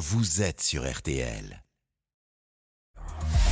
vous êtes sur RTL.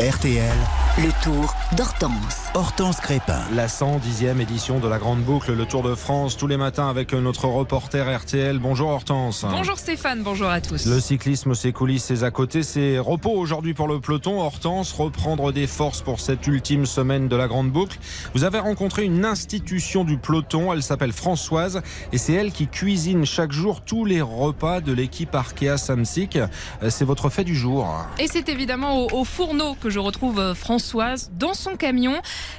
RTL, Le tour d'Hortense. Hortense Crépin. La 110e édition de la Grande Boucle, le Tour de France, tous les matins avec notre reporter RTL. Bonjour Hortense. Bonjour Stéphane, bonjour à tous. Le cyclisme, ses coulisses, ses à côté, c'est repos aujourd'hui pour le peloton. Hortense, reprendre des forces pour cette ultime semaine de la Grande Boucle. Vous avez rencontré une institution du peloton, elle s'appelle Françoise et c'est elle qui cuisine chaque jour tous les repas de l'équipe Arkea Samsic. Euh, C'est votre fait du jour. Et c'est évidemment au, au fourneau que je retrouve euh, Françoise dans son camion.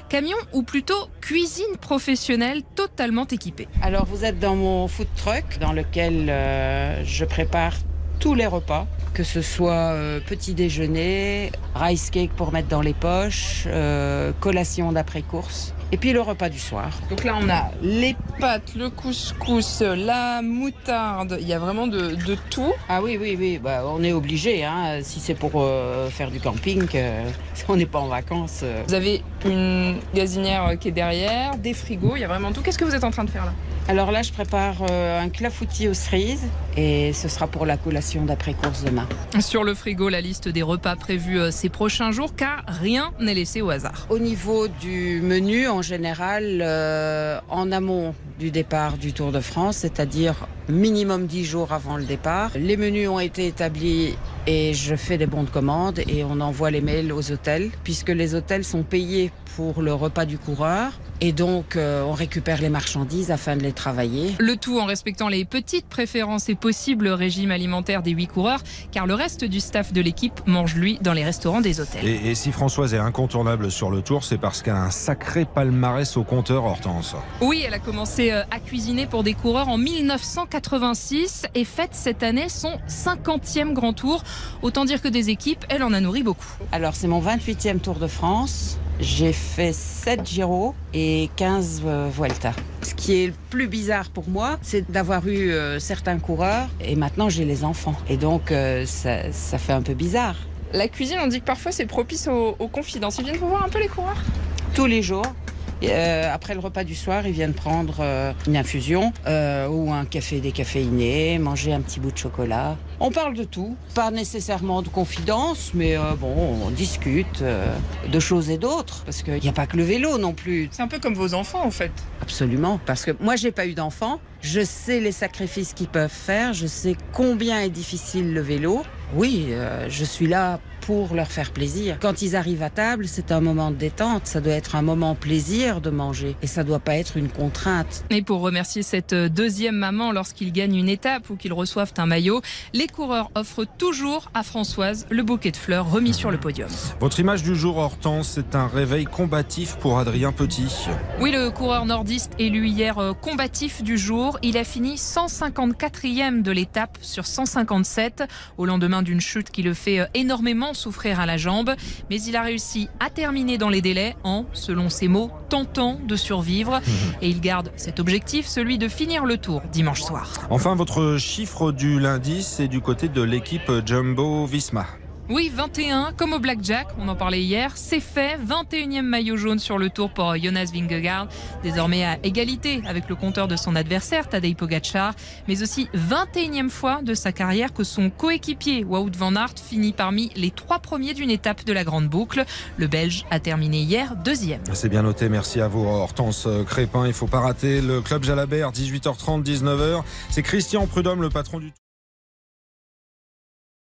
Camion ou plutôt cuisine professionnelle totalement équipée. Alors vous êtes dans mon food truck dans lequel euh, je prépare tous les repas, que ce soit euh, petit déjeuner, rice cake pour mettre dans les poches, euh, collation d'après-course, et puis le repas du soir. Donc là on a les pâtes, le couscous, la moutarde, il y a vraiment de, de tout. Ah oui, oui, oui, bah, on est obligé, hein, si c'est pour euh, faire du camping, on n'est pas en vacances. Vous avez une gazinière qui est derrière, des frigos, il y a vraiment tout. Qu'est-ce que vous êtes en train de faire là? Alors là, je prépare un clafoutis aux cerises, et ce sera pour la collation d'après-course demain. Sur le frigo, la liste des repas prévus euh, ces prochains jours car rien n'est laissé au hasard. Au niveau du menu, en général, euh, en amont du départ du Tour de France, c'est-à-dire minimum 10 jours avant le départ, les menus ont été établis et je fais des bons de commande et on envoie les mails aux hôtels, puisque les hôtels sont payés pour le repas du coureur et donc euh, on récupère les marchandises afin de les travailler. Le tout en respectant les petites préférences et possibles régimes alimentaires des huit coureurs, car le reste du staff de l'équipe mange lui dans les restaurants des hôtels. Et, et si Françoise est incontournable sur le Tour, c'est parce qu'elle a un sacré palmarès au compteur, Hortense. Oui, elle a commencé euh, à cuisiner pour des coureurs en 1986 et fête cette année son 50e grand tour. Autant dire que des équipes, elle en a nourri beaucoup. Alors c'est mon 28e Tour de France. J'ai fait 7 Giro et 15 euh, Vuelta. Ce qui est le plus bizarre pour moi, c'est d'avoir eu euh, certains coureurs et maintenant j'ai les enfants. Et donc euh, ça, ça fait un peu bizarre. La cuisine, on dit que parfois c'est propice aux, aux confidences. Ils viennent vous voir un peu les coureurs? Tous les jours. Euh, après le repas du soir, ils viennent prendre euh, une infusion euh, ou un café décaféiné, manger un petit bout de chocolat. On parle de tout, pas nécessairement de confidence, mais bon, on discute de choses et d'autres, parce qu'il n'y a pas que le vélo non plus. C'est un peu comme vos enfants en fait. Absolument, parce que moi j'ai pas eu d'enfant, je sais les sacrifices qu'ils peuvent faire, je sais combien est difficile le vélo. Oui, je suis là pour leur faire plaisir. Quand ils arrivent à table, c'est un moment de détente, ça doit être un moment plaisir de manger et ça doit pas être une contrainte. Et pour remercier cette deuxième maman lorsqu'ils gagnent une étape ou qu'ils reçoivent un maillot, les coureurs offrent toujours à Françoise le bouquet de fleurs remis sur le podium. Votre image du jour, Hortense, c'est un réveil combatif pour Adrien Petit. Oui, le coureur nordiste élu hier euh, combatif du jour, il a fini 154e de l'étape sur 157 au lendemain d'une chute qui le fait euh, énormément souffrir à la jambe. Mais il a réussi à terminer dans les délais en, selon ses mots, tentant de survivre. Et il garde cet objectif, celui de finir le tour dimanche soir. Enfin, votre chiffre du lundi, c'est du côté de l'équipe Jumbo Visma. Oui, 21, comme au Blackjack, on en parlait hier, c'est fait. 21e maillot jaune sur le tour pour Jonas Vingegaard, désormais à égalité avec le compteur de son adversaire, Tadej Pogacar, mais aussi 21e fois de sa carrière que son coéquipier Wout van Aert finit parmi les trois premiers d'une étape de la Grande Boucle. Le Belge a terminé hier deuxième. C'est bien noté, merci à vous Hortense Crépin. Il faut pas rater le club Jalabert, 18h30, 19h. C'est Christian Prudhomme, le patron du